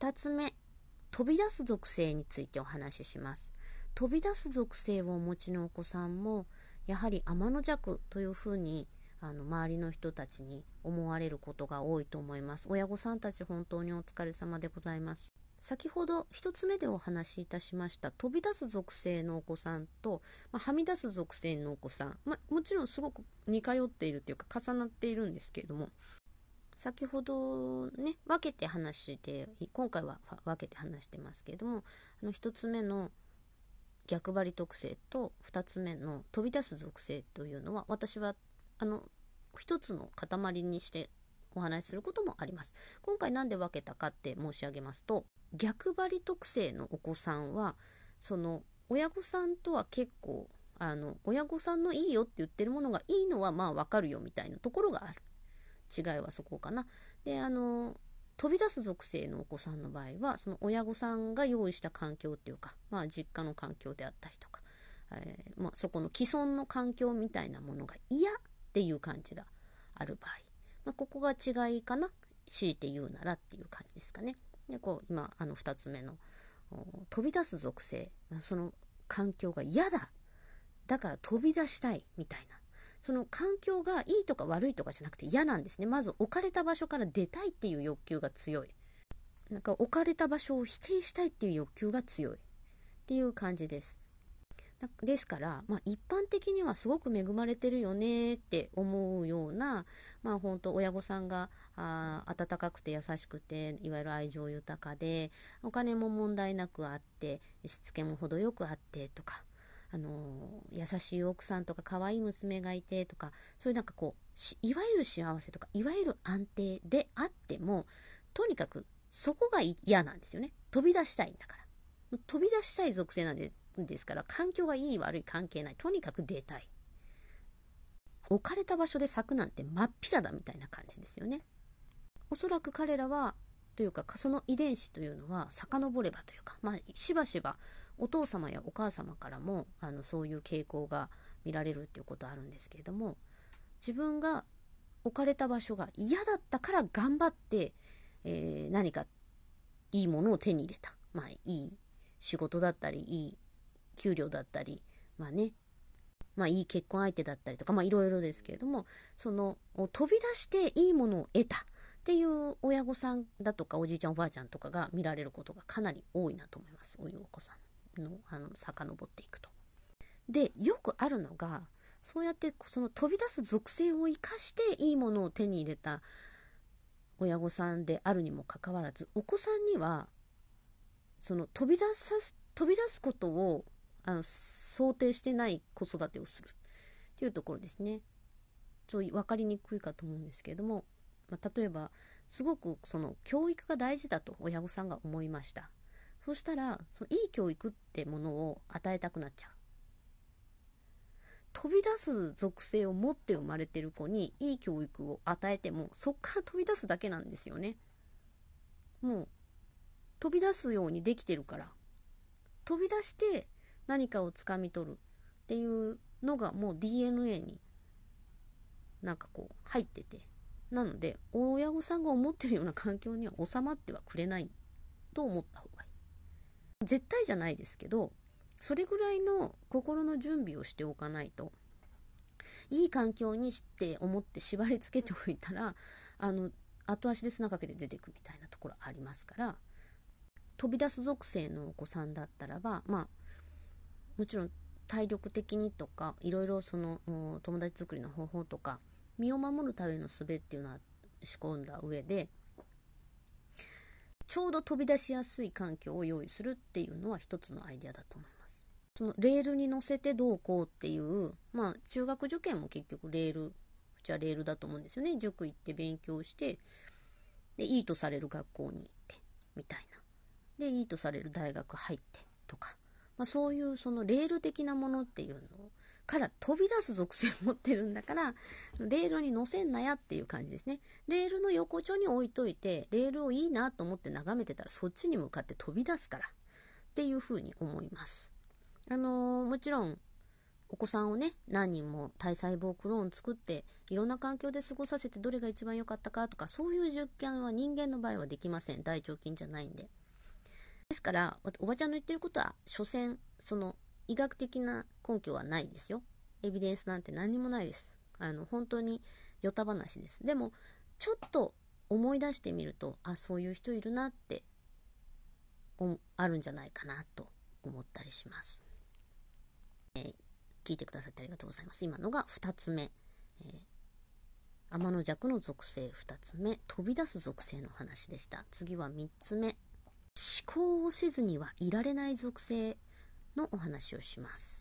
2つ目、飛び出す属性についてお話しします。飛び出す属性をお持ちのお子さんも、やはり天の弱というふうにあの周りの人たちに思われることが多いと思います。親御さんたち本当にお疲れ様でございます。先ほど1つ目でお話しいたしました飛び出す属性のお子さんと、まあ、はみ出す属性のお子さん、まあ、もちろんすごく似通っているというか重なっているんですけれども先ほどね分けて話して今回は分けて話してますけれどもあの1つ目の逆張り特性と2つ目の飛び出す属性というのは私はあの1つの塊にしてお話しすることもあります。今回何で分けたかって申し上げますと逆張り特性のお子さんはその親御さんとは結構あの親御さんのいいよって言ってるものがいいのはまあ分かるよみたいなところがある違いはそこかなであの飛び出す属性のお子さんの場合はその親御さんが用意した環境っていうかまあ実家の環境であったりとか、えー、まあ、そこの既存の環境みたいなものが嫌っていう感じがある場合、まあ、ここが違いかな強いて言うならっていう感じですかね。でこう今あの2つ目の飛び出す属性その環境が嫌だだから飛び出したいみたいなその環境がいいとか悪いとかじゃなくて嫌なんですね。まず置かれた場所から出たいっていう欲求が強い。なんか置かれた場所を否定したいっていう欲求が強い。っていう感じです。ですから、まあ、一般的にはすごく恵まれてるよねって思うような、まあ、本当親御さんがあ温かくて優しくていわゆる愛情豊かでお金も問題なくあってしつけも程よくあってとか、あの、優しい奥さんとか可愛い娘がいてとかそういうなんかこういわゆる幸せとかいわゆる安定であってもとにかくそこが嫌なんですよね。飛び出したいんだから。飛び出したい属性なんでですから環境がいい悪い関係ない。とにかく出たい。置かれた場所で咲くなんて真っ平だみたいな感じですよね。おそらく彼らはというかその遺伝子というのは遡ればというか、まあ、しばしばお父様やお母様からもあのそういう傾向が見られるっていうことあるんですけれども自分が置かれた場所が嫌だったから頑張って、えー、何かいいものを手に入れた、まあ、いい仕事だったりいい給料だったり、まあね、まあいい結婚相手だったりとか、まあいろいろですけれども、その飛び出していいものを得た。っていう親御さんだとかおじいちゃんおばあちゃんとかが見られることがかなり多いなと思います。そういお子さんの、あの、遡っていくと。で、よくあるのが、そうやってその飛び出す属性を生かしていいものを手に入れた親御さんであるにもかかわらず、お子さんには、その飛び出さ飛び出すことをあの想定してない子育てをするっていうところですね。ちょっと分かりにくいかと思うんですけれども、まあ、例えばすごくその教育が大事だと親御さんが思いました。そしたらそのいい教育ってものを与えたくなっちゃう。飛び出す属性を持って生まれてる子にいい教育を与えてもそっから飛び出すだけなんですよね。もう飛び出すようにできてるから飛び出して何かをつかみ取るっていうのがもう DNA になんかこう入っててなので親御さんが思ってるような環境には収まってはくれないと思った方がいい。絶対じゃないですけどそれぐらいの心の準備をしておかないといい環境にして思って縛り付けておいたらあの後足で砂かけて出てくみたいなところありますから飛び出す属性のお子さんだったらばまあもちろん体力的にとかいろいろその友達作りの方法とか身を守るための術っていうのは仕込んだ上でちょうど飛び出しやすい環境を用意するっていうのは一つのアイデアだと思います。そのレールに乗せてどうこうっていうまあ中学受験も結局レールじゃレールだと思うんですよね。塾行って勉強してでいいとされる学校に行ってみたいな。でいいとされる大学入ってとか。まあ、そういうそのレール的なものっていうのから飛び出す属性を持ってるんだからレールに乗せんなやっていう感じですねレールの横丁に置いといてレールをいいなと思って眺めてたらそっちに向かって飛び出すからっていうふうに思いますあのー、もちろんお子さんをね、何人も体細胞クローン作って、いろんな環境で過ごさせてどれが一番良かったかとか、そういう実験は人間の場合はできません。大腸菌じゃないんで。ですから、おばちゃんの言ってることは、所詮、その、医学的な根拠はないですよ。エビデンスなんて何にもないです。あの、本当に、よた話です。でも、ちょっと思い出してみると、あ、そういう人いるなって、あるんじゃないかなと思ったりします。えー聞いてくださってありがとうございます。今のが2つ目。えー、天の弱の属性2つ目。飛び出す属性の話でした。次は3つ目。思考をせずにはいられない属性のお話をします。